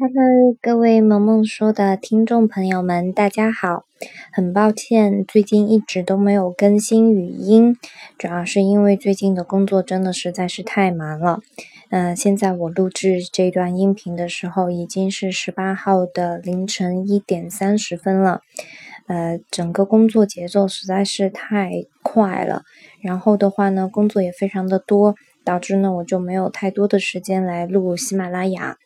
Hello，各位萌萌说的听众朋友们，大家好。很抱歉，最近一直都没有更新语音，主要是因为最近的工作真的实在是太忙了。嗯，现在我录制这段音频的时候，已经是十八号的凌晨一点三十分了。呃，整个工作节奏实在是太快了，然后的话呢，工作也非常的多。导致呢，我就没有太多的时间来录喜马拉雅。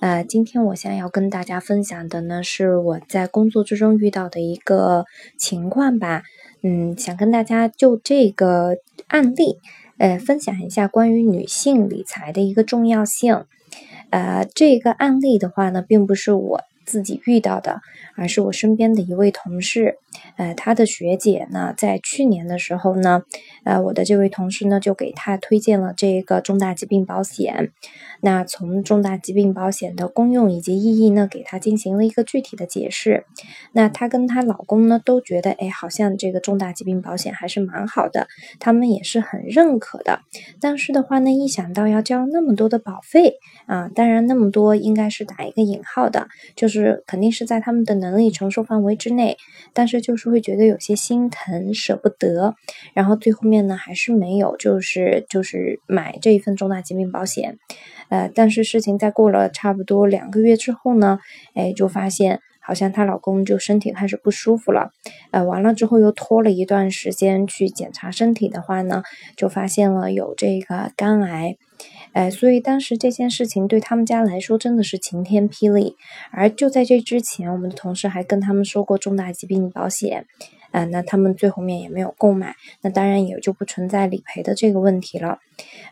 呃，今天我想要跟大家分享的呢，是我在工作之中遇到的一个情况吧。嗯，想跟大家就这个案例，呃，分享一下关于女性理财的一个重要性。呃，这个案例的话呢，并不是我。自己遇到的，而是我身边的一位同事，呃，他的学姐呢，在去年的时候呢，呃，我的这位同事呢，就给他推荐了这个重大疾病保险。那从重大疾病保险的功用以及意义呢，给他进行了一个具体的解释。那她跟她老公呢，都觉得，哎，好像这个重大疾病保险还是蛮好的，他们也是很认可的。但是的话呢，一想到要交那么多的保费啊，当然那么多应该是打一个引号的，就是是肯定是在他们的能力承受范围之内，但是就是会觉得有些心疼，舍不得。然后最后面呢，还是没有，就是就是买这一份重大疾病保险。呃，但是事情在过了差不多两个月之后呢，哎，就发现好像她老公就身体开始不舒服了，呃，完了之后又拖了一段时间去检查身体的话呢，就发现了有这个肝癌，哎，所以当时这件事情对他们家来说真的是晴天霹雳，而就在这之前，我们的同事还跟他们说过重大疾病保险。啊，那他们最后面也没有购买，那当然也就不存在理赔的这个问题了。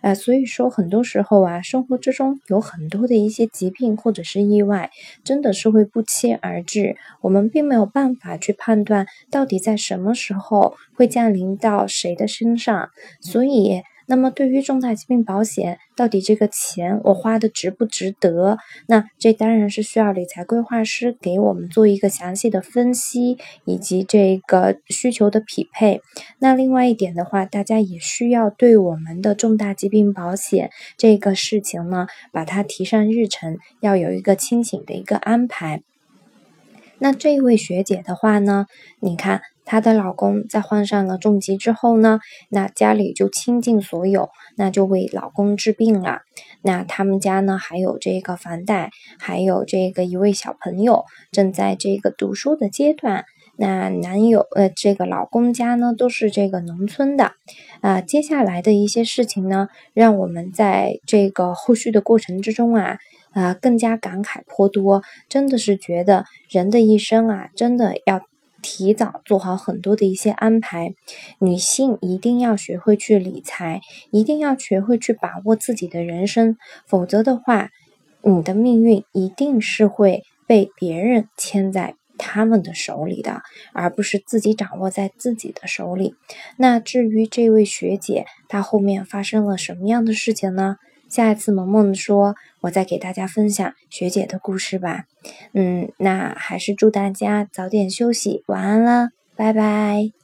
呃，所以说很多时候啊，生活之中有很多的一些疾病或者是意外，真的是会不期而至，我们并没有办法去判断到底在什么时候会降临到谁的身上，所以。那么，对于重大疾病保险，到底这个钱我花的值不值得？那这当然是需要理财规划师给我们做一个详细的分析，以及这个需求的匹配。那另外一点的话，大家也需要对我们的重大疾病保险这个事情呢，把它提上日程，要有一个清醒的一个安排。那这位学姐的话呢，你看。她的老公在患上了重疾之后呢，那家里就倾尽所有，那就为老公治病了。那他们家呢，还有这个房贷，还有这个一位小朋友正在这个读书的阶段。那男友呃，这个老公家呢，都是这个农村的。啊，接下来的一些事情呢，让我们在这个后续的过程之中啊，啊，更加感慨颇多。真的是觉得人的一生啊，真的要。提早做好很多的一些安排，女性一定要学会去理财，一定要学会去把握自己的人生，否则的话，你的命运一定是会被别人牵在他们的手里的，而不是自己掌握在自己的手里。那至于这位学姐，她后面发生了什么样的事情呢？下一次萌萌说，我再给大家分享学姐的故事吧。嗯，那还是祝大家早点休息，晚安了，拜拜。